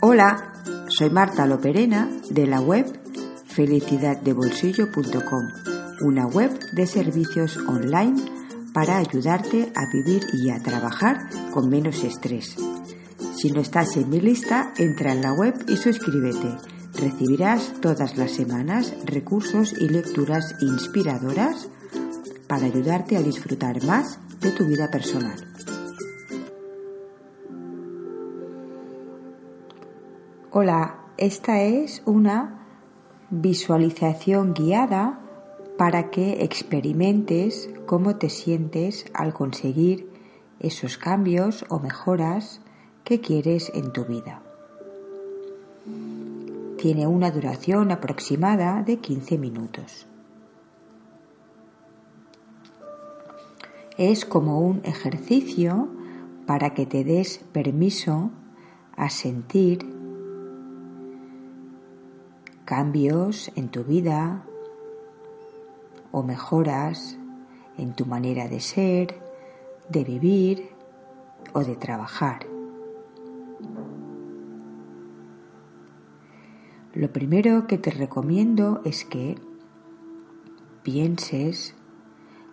Hola, soy Marta Loperena de la web felicidadebolsillo.com, una web de servicios online para ayudarte a vivir y a trabajar con menos estrés. Si no estás en mi lista, entra en la web y suscríbete. Recibirás todas las semanas recursos y lecturas inspiradoras para ayudarte a disfrutar más de tu vida personal. Hola, esta es una visualización guiada para que experimentes cómo te sientes al conseguir esos cambios o mejoras que quieres en tu vida. Tiene una duración aproximada de 15 minutos. Es como un ejercicio para que te des permiso a sentir cambios en tu vida o mejoras en tu manera de ser, de vivir o de trabajar. Lo primero que te recomiendo es que pienses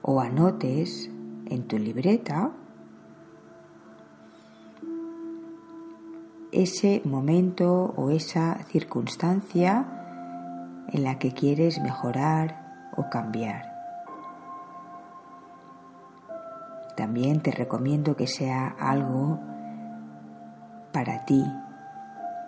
o anotes en tu libreta ese momento o esa circunstancia en la que quieres mejorar o cambiar. También te recomiendo que sea algo para ti,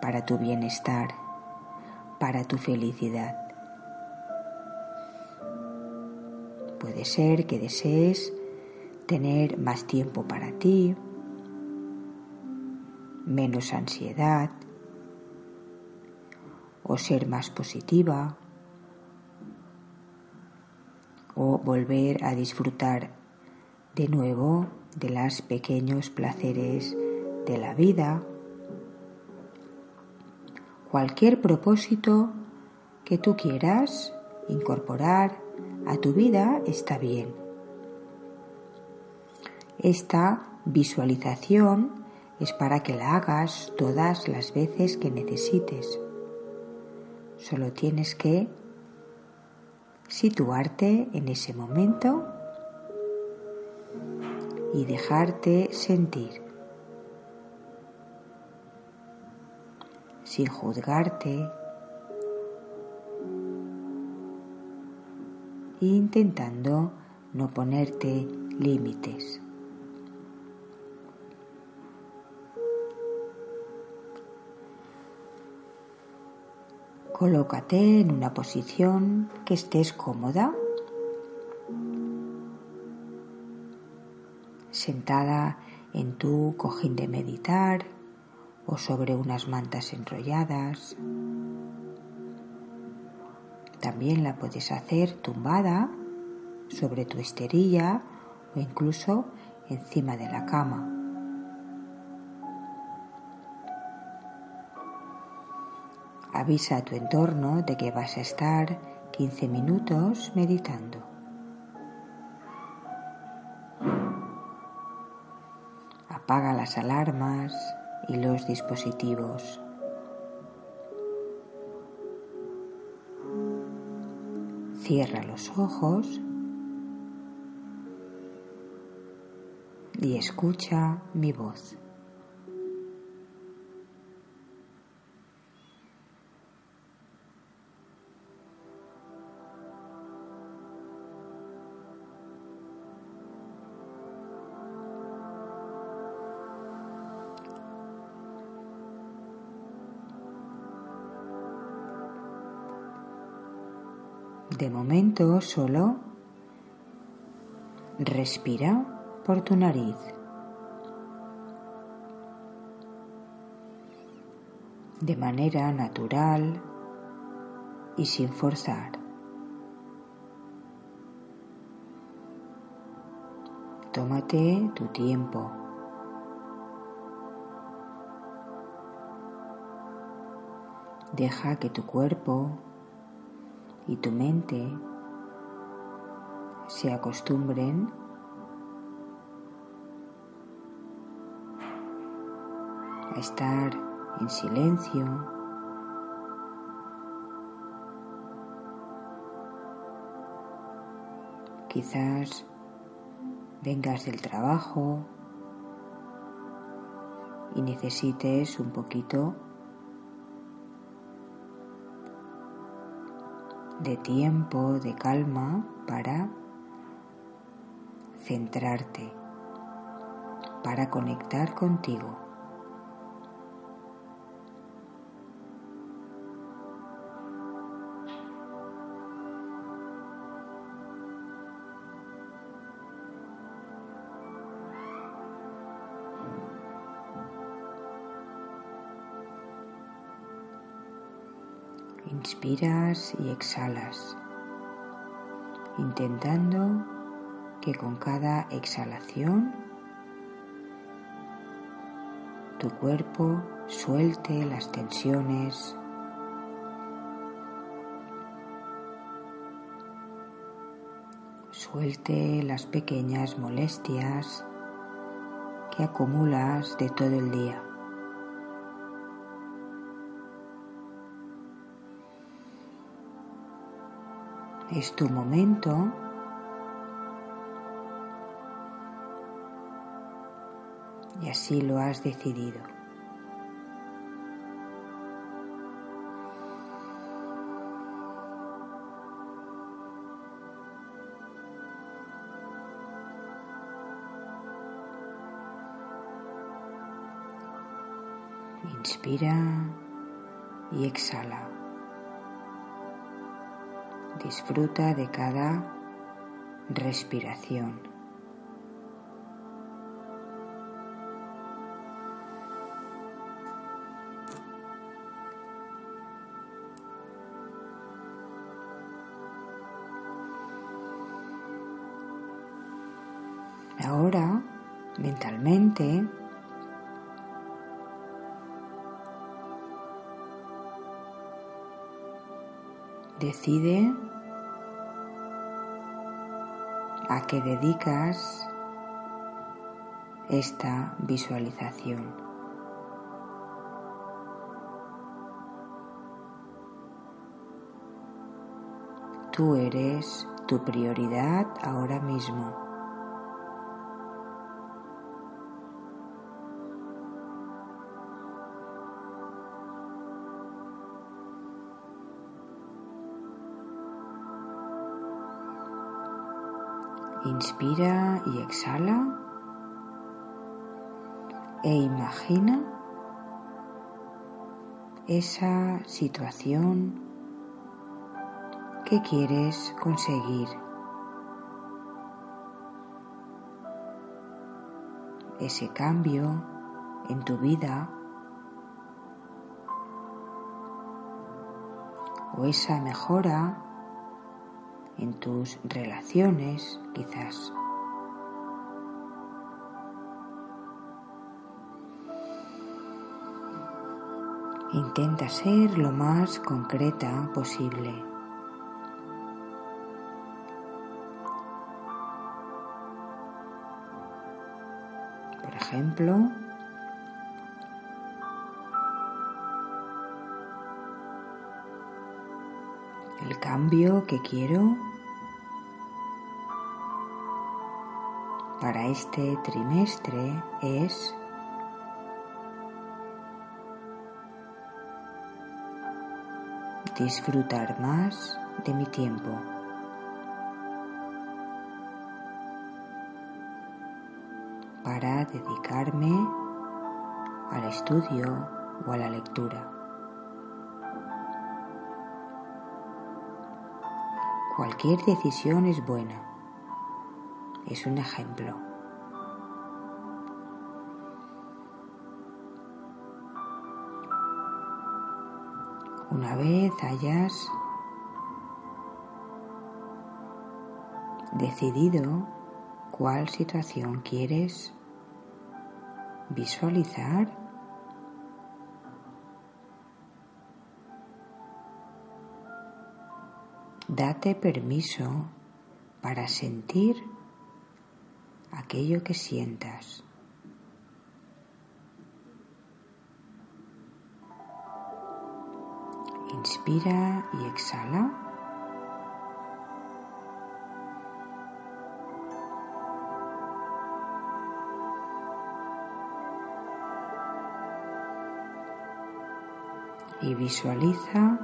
para tu bienestar, para tu felicidad. Puede ser que desees tener más tiempo para ti, menos ansiedad, o ser más positiva o volver a disfrutar de nuevo de los pequeños placeres de la vida. Cualquier propósito que tú quieras incorporar a tu vida está bien. Esta visualización es para que la hagas todas las veces que necesites. Solo tienes que situarte en ese momento y dejarte sentir sin juzgarte intentando no ponerte límites. Colócate en una posición que estés cómoda, sentada en tu cojín de meditar o sobre unas mantas enrolladas. También la puedes hacer tumbada sobre tu esterilla o incluso encima de la cama. Avisa a tu entorno de que vas a estar 15 minutos meditando. Apaga las alarmas y los dispositivos. Cierra los ojos y escucha mi voz. Momento solo respira por tu nariz. De manera natural y sin forzar. Tómate tu tiempo. Deja que tu cuerpo y tu mente se acostumbren a estar en silencio. Quizás vengas del trabajo y necesites un poquito de tiempo, de calma para centrarte, para conectar contigo. Inspiras y exhalas, intentando que con cada exhalación tu cuerpo suelte las tensiones, suelte las pequeñas molestias que acumulas de todo el día. Es tu momento y así lo has decidido. Inspira y exhala. Disfruta de cada respiración. Decide a qué dedicas esta visualización. Tú eres tu prioridad ahora mismo. Inspira y exhala e imagina esa situación que quieres conseguir. Ese cambio en tu vida o esa mejora en tus relaciones quizás. Intenta ser lo más concreta posible. Por ejemplo, el cambio que quiero para este trimestre es disfrutar más de mi tiempo. para dedicarme al estudio o a la lectura. Cualquier decisión es buena es un ejemplo. Una vez hayas decidido cuál situación quieres visualizar, date permiso para sentir aquello que sientas. Inspira y exhala. Y visualiza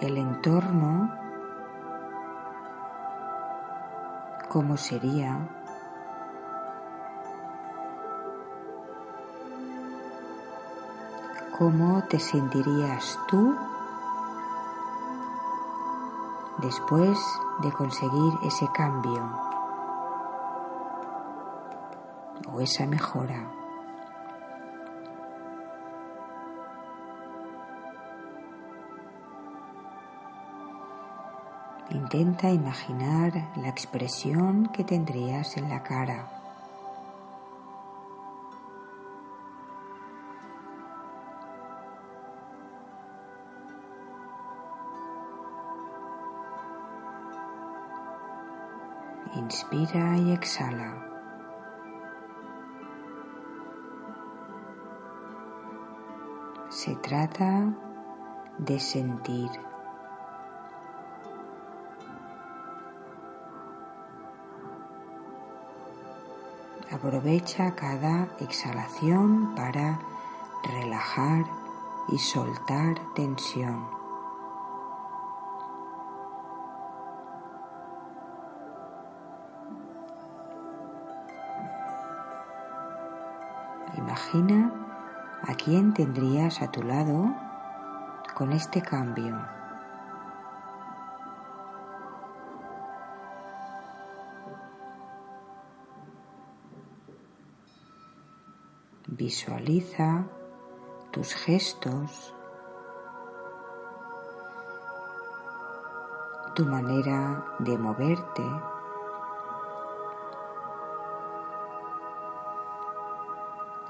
el entorno, cómo sería ¿Cómo te sentirías tú después de conseguir ese cambio o esa mejora? Intenta imaginar la expresión que tendrías en la cara. Inspira y exhala. Se trata de sentir. Aprovecha cada exhalación para relajar y soltar tensión. Imagina a quién tendrías a tu lado con este cambio. Visualiza tus gestos, tu manera de moverte.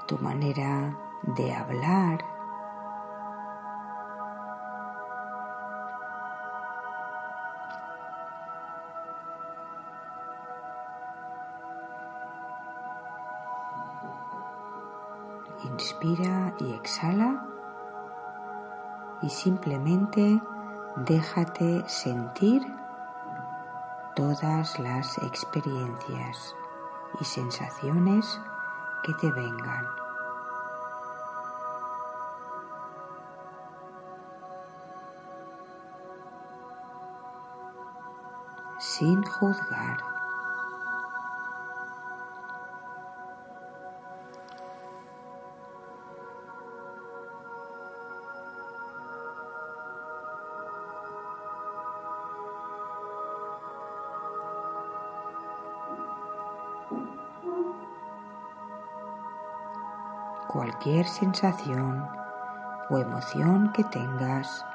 tu manera de hablar. Inspira y exhala y simplemente déjate sentir todas las experiencias y sensaciones que te vengan. sin juzgar. Cualquier sensación o emoción que tengas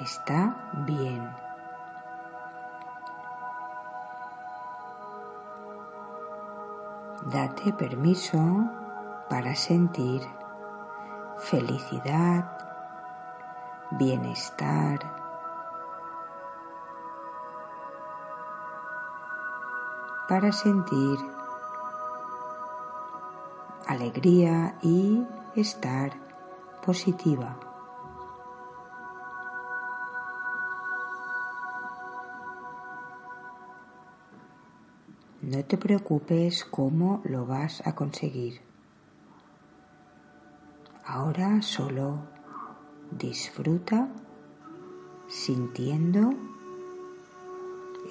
está bien. Date permiso para sentir felicidad, bienestar, para sentir alegría y estar positiva. No te preocupes cómo lo vas a conseguir. Ahora solo disfruta sintiendo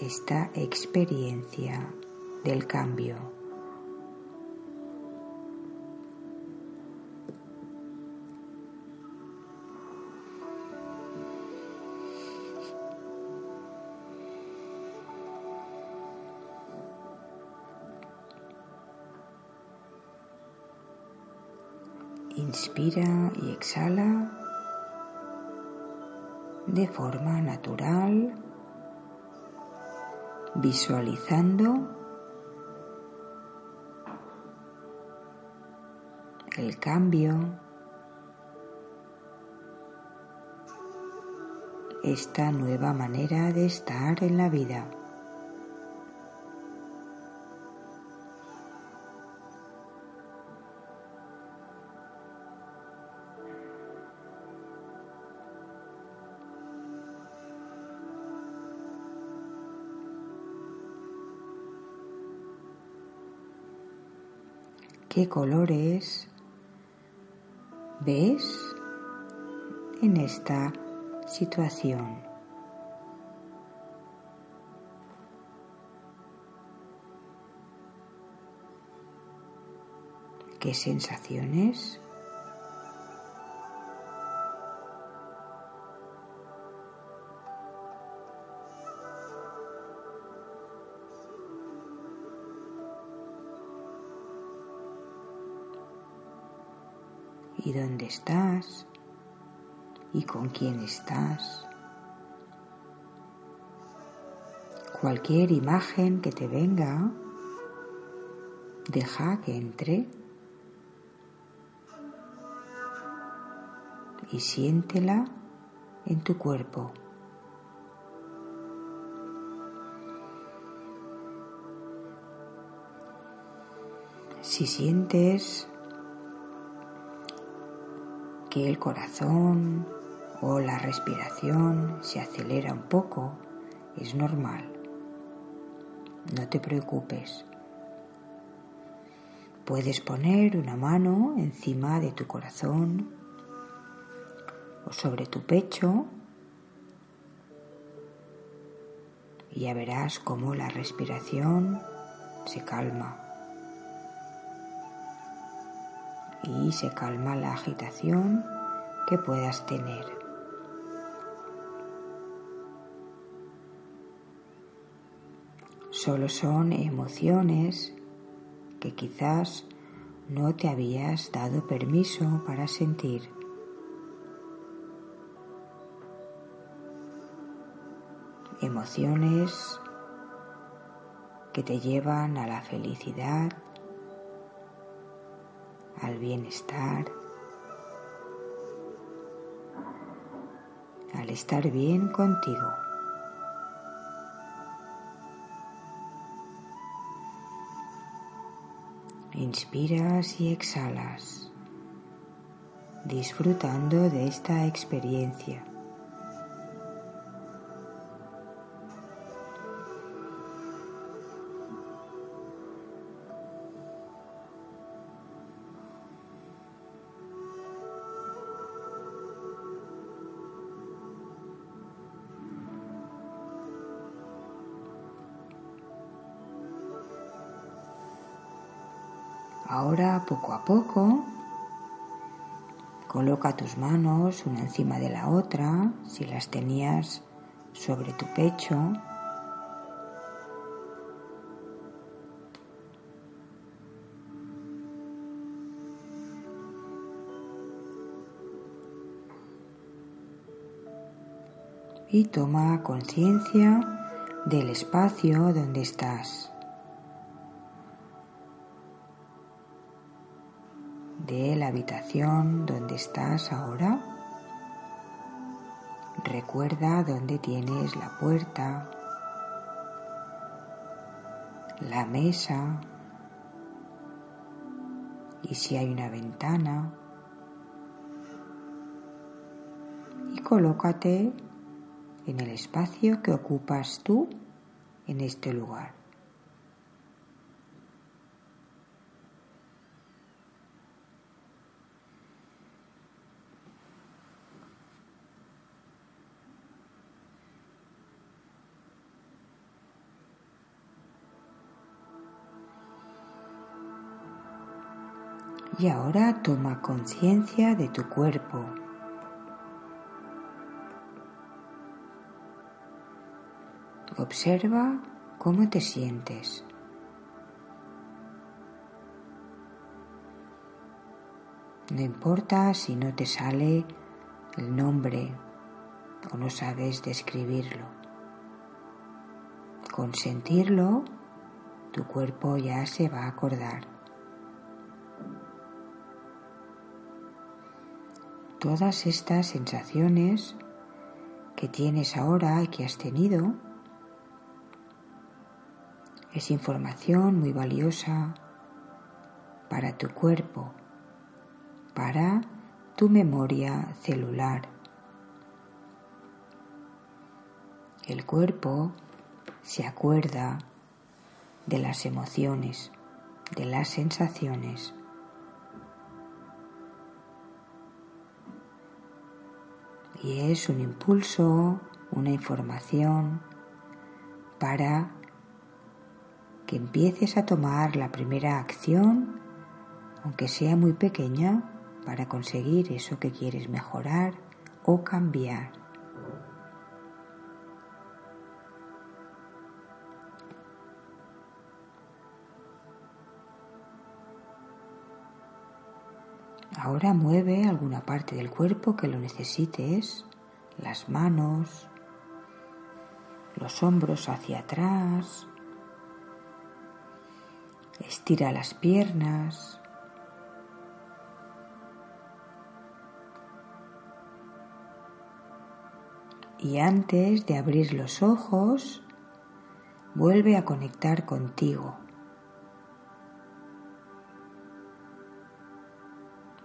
esta experiencia del cambio. Inspira y exhala de forma natural, visualizando el cambio, esta nueva manera de estar en la vida. ¿Qué colores ves en esta situación. ¿Qué sensaciones? ¿Y dónde estás? ¿Y con quién estás? Cualquier imagen que te venga, deja que entre y siéntela en tu cuerpo. Si sientes que el corazón o la respiración se acelera un poco, es normal. No te preocupes. Puedes poner una mano encima de tu corazón o sobre tu pecho y ya verás cómo la respiración se calma y se calma la agitación que puedas tener. Solo son emociones que quizás no te habías dado permiso para sentir. emociones que te llevan a la felicidad, al bienestar, al estar bien contigo. Inspiras y exhalas, disfrutando de esta experiencia. Poco a poco, coloca tus manos una encima de la otra, si las tenías sobre tu pecho. Y toma conciencia del espacio donde estás. De la habitación donde estás ahora. Recuerda dónde tienes la puerta, la mesa y si hay una ventana. Y colócate en el espacio que ocupas tú en este lugar. Y ahora toma conciencia de tu cuerpo. Observa cómo te sientes. No importa si no te sale el nombre o no sabes describirlo. Con sentirlo, tu cuerpo ya se va a acordar. Todas estas sensaciones que tienes ahora y que has tenido es información muy valiosa para tu cuerpo, para tu memoria celular. El cuerpo se acuerda de las emociones, de las sensaciones. Y es un impulso, una información para que empieces a tomar la primera acción, aunque sea muy pequeña, para conseguir eso que quieres mejorar o cambiar. Ahora mueve alguna parte del cuerpo que lo necesites, las manos, los hombros hacia atrás, estira las piernas, y antes de abrir los ojos, vuelve a conectar contigo.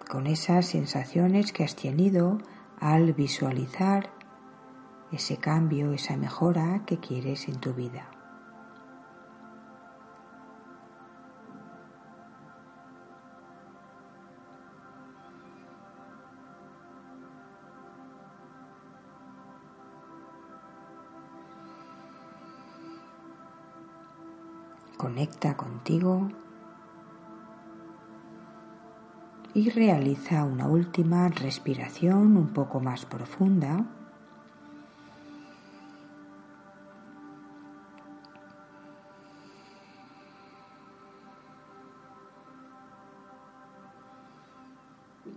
Con esas sensaciones que has tenido al visualizar ese cambio, esa mejora que quieres en tu vida. Conecta contigo y realiza una última respiración un poco más profunda.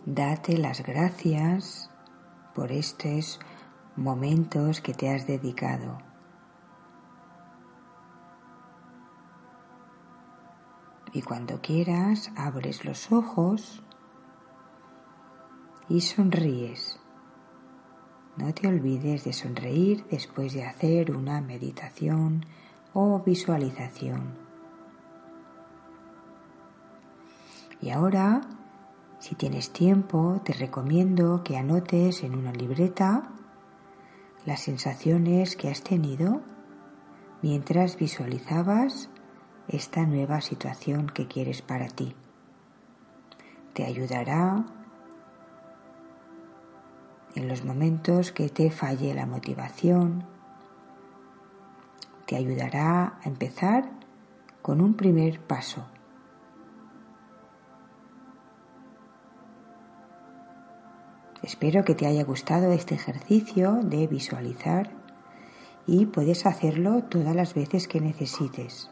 Date las gracias por estos momentos que te has dedicado. Y cuando quieras, abres los ojos y sonríes. No te olvides de sonreír después de hacer una meditación o visualización. Y ahora, si tienes tiempo, te recomiendo que anotes en una libreta las sensaciones que has tenido mientras visualizabas esta nueva situación que quieres para ti. Te ayudará en los momentos que te falle la motivación. Te ayudará a empezar con un primer paso. Espero que te haya gustado este ejercicio de visualizar y puedes hacerlo todas las veces que necesites.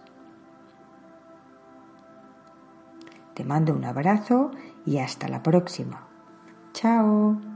Te mando un abrazo y hasta la próxima. Chao.